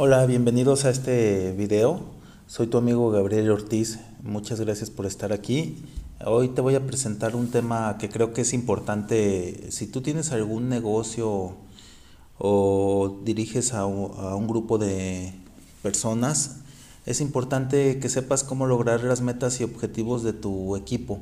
Hola, bienvenidos a este video. Soy tu amigo Gabriel Ortiz. Muchas gracias por estar aquí. Hoy te voy a presentar un tema que creo que es importante. Si tú tienes algún negocio o diriges a un, grupo de personas, es importante que sepas cómo lograr las metas y objetivos de tu equipo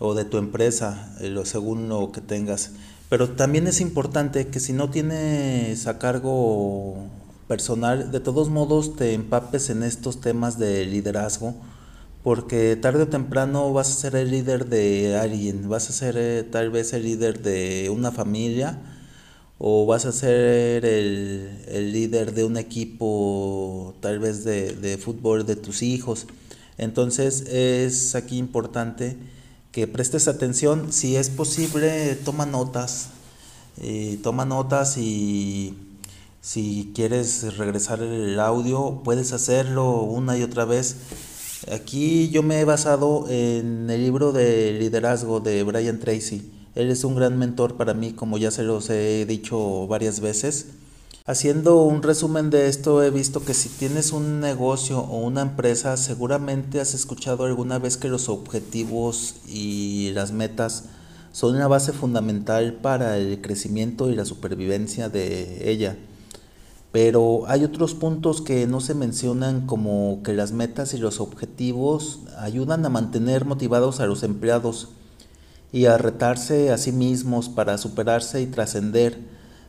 o de tu empresa, eh, según lo que tengas. Pero también es importante que si no tienes a cargo personal, de todos modos te empapes en estos temas de liderazgo, porque tarde o temprano vas a ser el líder de alguien, vas a ser eh, tal vez el líder de una familia o vas a ser el, líder de un equipo tal vez de, de, fútbol de tus hijos. Entonces es aquí importante que prestes atención, si es posible toma notas, eh, toma notas y si quieres regresar el audio, puedes hacerlo una y otra vez. Aquí yo me he basado en el libro de liderazgo de Brian Tracy. Él es un gran mentor para mí, como ya se los he dicho varias veces. Haciendo un resumen de esto, he visto que si tienes un negocio o una empresa, seguramente has escuchado alguna vez que los objetivos y las metas son una base fundamental para el crecimiento y la supervivencia de ella. Pero hay otros puntos que no se mencionan como que las metas y los objetivos ayudan a mantener motivados a los empleados y a retarse a sí mismos para superarse y trascender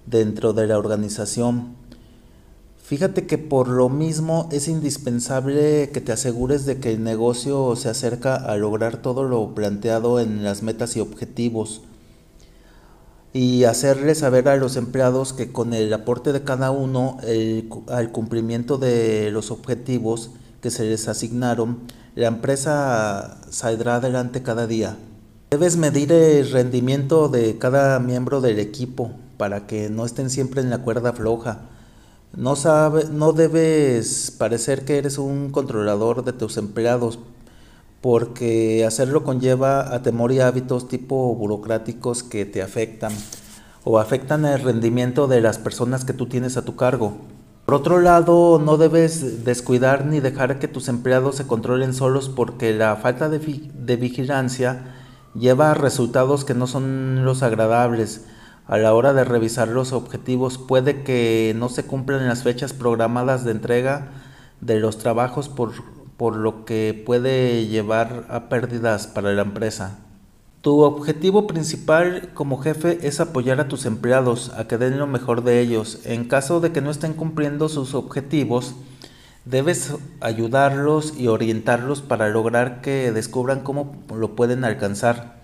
dentro de la organización. Fíjate que por lo mismo es indispensable que te asegures de que el negocio se acerca a lograr todo lo planteado en las metas y objetivos y hacerle saber a los empleados que con el aporte de cada uno al cumplimiento de los objetivos que se les asignaron, la empresa saldrá adelante cada día. Debes medir el rendimiento de cada miembro del equipo para que no estén siempre en la cuerda floja. No, sabe, no debes parecer que eres un controlador de tus empleados, porque hacerlo conlleva a temor y hábitos tipo burocráticos que te afectan o afectan el rendimiento de las personas que tú tienes a tu cargo. Por otro lado, no debes descuidar ni dejar que tus empleados se controlen solos porque la falta de, de vigilancia lleva a resultados que no son los agradables. A la hora de revisar los objetivos puede que no se cumplan las fechas programadas de entrega de los trabajos por por lo que puede llevar a pérdidas para la empresa. Tu objetivo principal como jefe es apoyar a tus empleados a que den lo mejor de ellos. En caso de que no estén cumpliendo sus objetivos, debes ayudarlos y orientarlos para lograr que descubran cómo lo pueden alcanzar.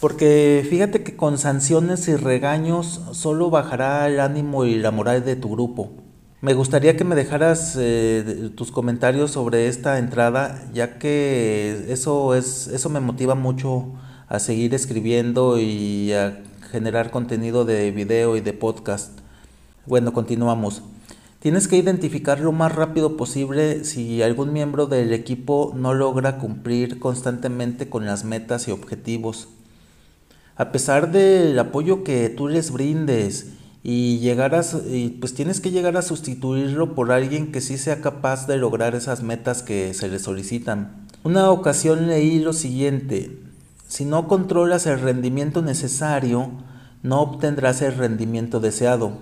Porque fíjate que con sanciones y regaños solo bajará el ánimo y la moral de tu grupo. Me gustaría que me dejaras eh, tus comentarios sobre esta entrada, ya que eso es eso me motiva mucho a seguir escribiendo y a generar contenido de video y de podcast. Bueno, continuamos. Tienes que identificar lo más rápido posible si algún miembro del equipo no logra cumplir constantemente con las metas y objetivos. A pesar del apoyo que tú les brindes y llegar y pues tienes que llegar a sustituirlo por alguien que sí sea capaz de lograr esas metas que se le solicitan. Una ocasión leí lo siguiente, si no controlas el rendimiento necesario, no obtendrás el rendimiento deseado.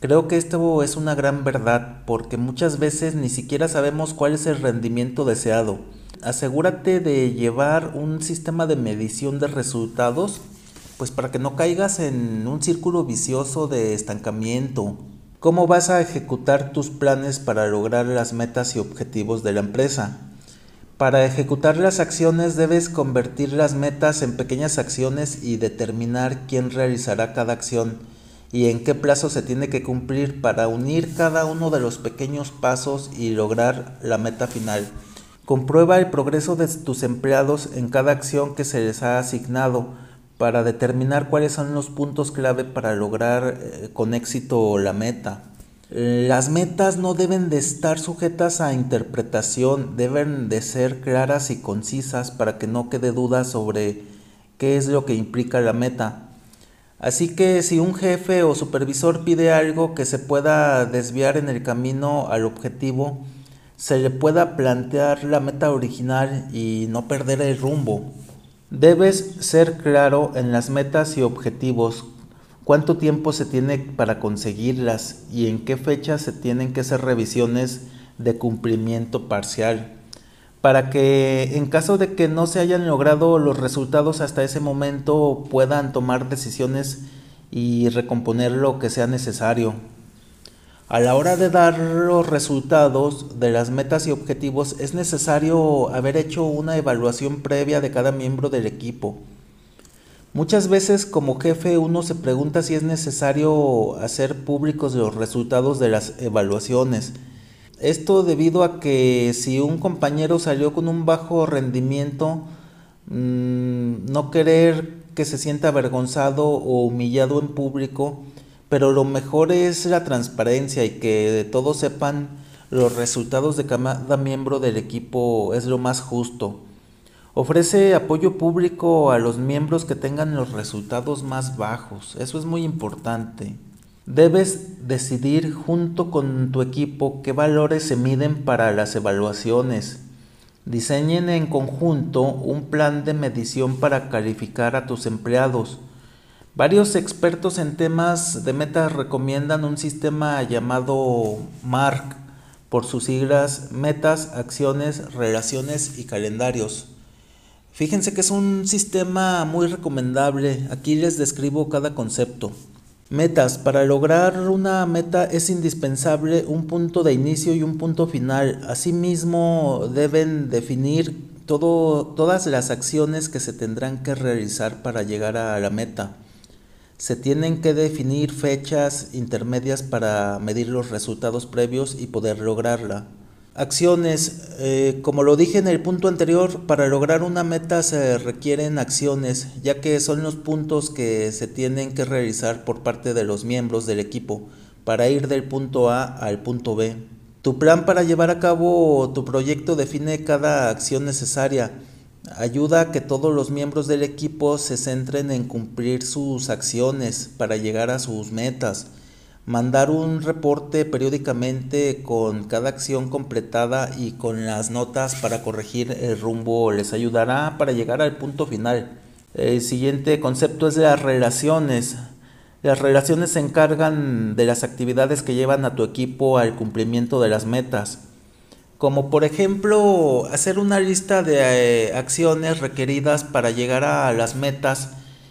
Creo que esto es una gran verdad porque muchas veces ni siquiera sabemos cuál es el rendimiento deseado. Asegúrate de llevar un sistema de medición de resultados pues para que no caigas en un círculo vicioso de estancamiento. ¿Cómo vas a ejecutar tus planes para lograr las metas y objetivos de la empresa? Para ejecutar las acciones debes convertir las metas en pequeñas acciones y determinar quién realizará cada acción y en qué plazo se tiene que cumplir para unir cada uno de los pequeños pasos y lograr la meta final. Comprueba el progreso de tus empleados en cada acción que se les ha asignado para determinar cuáles son los puntos clave para lograr eh, con éxito la meta. Las metas no deben de estar sujetas a interpretación, deben de ser claras y concisas para que no quede duda sobre qué es lo que implica la meta. Así que si un jefe o supervisor pide algo que se pueda desviar en el camino al objetivo, se le pueda plantear la meta original y no perder el rumbo. Debes ser claro en las metas y objetivos, cuánto tiempo se tiene para conseguirlas y en qué fecha se tienen que hacer revisiones de cumplimiento parcial para que en caso de que no se hayan logrado los resultados hasta ese momento puedan tomar decisiones y recomponer lo que sea necesario. A la hora de dar los resultados de las metas y objetivos es necesario haber hecho una evaluación previa de cada miembro del equipo. Muchas veces como jefe uno se pregunta si es necesario hacer públicos los resultados de las evaluaciones esto debido a que si un compañero salió con un bajo rendimiento, mm, no querer que se sienta avergonzado o humillado en público, pero lo mejor es la transparencia y que todos sepan los resultados de cada miembro del equipo es lo más justo. Ofrece apoyo público a los miembros que tengan los resultados más bajos, eso es muy importante. Debes decidir junto con tu equipo qué valores se miden para las evaluaciones. Diseñen en conjunto un plan de medición para calificar a tus empleados. Varios expertos en temas de metas recomiendan un sistema llamado MARC, por sus siglas Metas, Acciones, Relaciones y Calendarios. Fíjense que es un sistema muy recomendable. Aquí les describo cada concepto. Metas. Para lograr una meta es indispensable un punto de inicio y un punto final. Asimismo, deben definir todas las acciones que se tendrán que realizar para llegar a la meta. Se tienen que definir fechas intermedias para medir los resultados previos y poder lograrla. Acciones. Eh, como lo dije en el punto anterior, para lograr una meta se requieren acciones, ya que son los puntos que se tienen que realizar por parte de los miembros del equipo para ir del punto A al punto B. Tu plan para llevar a cabo tu proyecto define cada acción necesaria. Ayuda a que todos los miembros del equipo se centren en cumplir sus acciones para llegar a sus metas mandar un reporte periódicamente con cada acción completada y con las notas para corregir el rumbo les ayudará para llegar al punto final. El siguiente concepto es las relaciones. Las relaciones se encargan de las actividades que llevan a tu equipo al cumplimiento de las metas, como por ejemplo hacer una lista de eh, acciones requeridas para llegar a las metas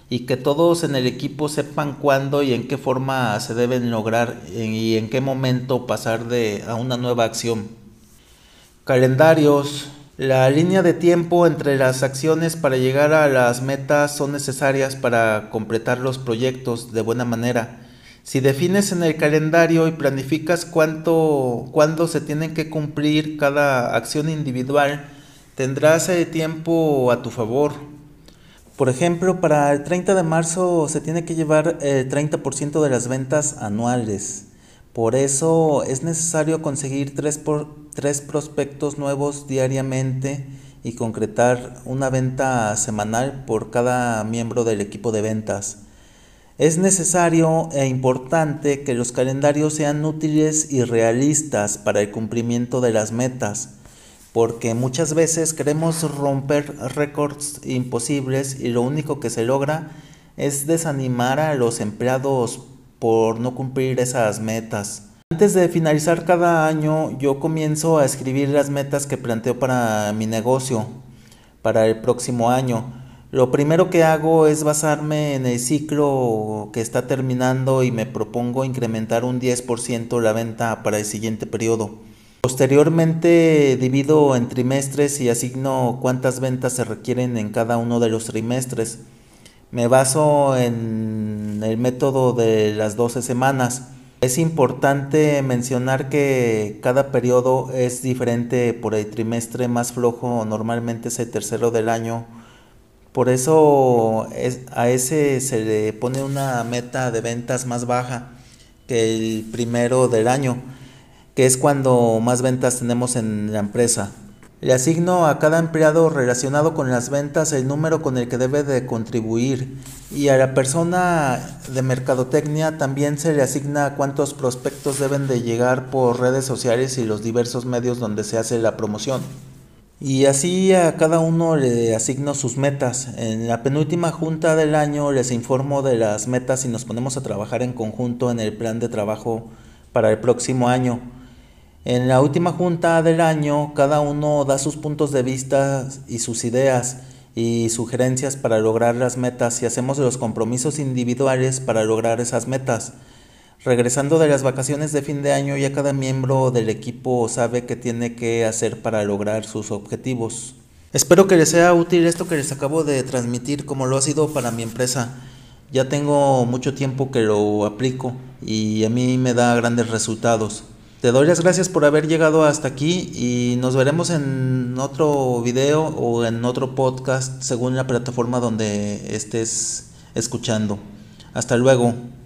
y que todos en el equipo sepan cuándo y en qué forma se deben lograr y en qué momento pasar de, a una nueva acción. Calendarios. La línea de tiempo entre las acciones para llegar a las metas son necesarias para completar los proyectos de buena manera. Si defines en el calendario y planificas cuánto, cuándo se tienen que cumplir cada acción individual, tendrás el tiempo a tu favor por ejemplo, para el 30 de marzo se tiene que llevar el 30% de las ventas anuales. Por eso es necesario conseguir tres, tres prospectos nuevos diariamente y concretar una venta semanal por cada miembro del equipo de ventas. Es necesario e importante que los calendarios sean útiles y realistas para el cumplimiento de las metas porque muchas veces queremos romper récords imposibles y lo único que se logra es desanimar a los empleados por no cumplir esas metas. Antes de finalizar cada año, yo comienzo a escribir las metas que planteo para mi negocio, para el próximo año. Lo primero que hago es basarme en el ciclo que está terminando y me propongo incrementar un 10% la venta para el siguiente periodo. Posteriormente divido en trimestres y asigno cuántas ventas se requieren en cada uno de los trimestres. Me baso en el método de las 12 semanas. Es importante mencionar que cada periodo es diferente por el trimestre más flojo, normalmente es el tercero del año. Por eso a ese se le pone una meta de ventas más baja que el primero del año que es cuando más ventas tenemos en la empresa. Le asigno a cada empleado relacionado con las ventas el número con el que debe de contribuir y a la persona de mercadotecnia también se le asigna cuántos prospectos deben de llegar por redes sociales y los diversos medios donde se hace la promoción. Y así a cada uno le asigno sus metas. En la penúltima junta del año les informo de las metas y nos ponemos a trabajar en conjunto en el plan de trabajo para el próximo año. En la última junta del año, cada uno da sus puntos de vista y sus ideas y sugerencias para lograr las metas y hacemos los compromisos individuales para lograr esas metas. Regresando de las vacaciones de fin de año, ya cada miembro del equipo sabe qué tiene que hacer para lograr sus objetivos. Espero que les sea útil esto que les acabo de transmitir como lo ha sido para mi empresa. Ya tengo mucho tiempo que lo aplico y a mí me da grandes resultados. Te doy las gracias por haber llegado hasta aquí y nos veremos en otro video o en otro podcast según la plataforma donde estés escuchando. Hasta luego.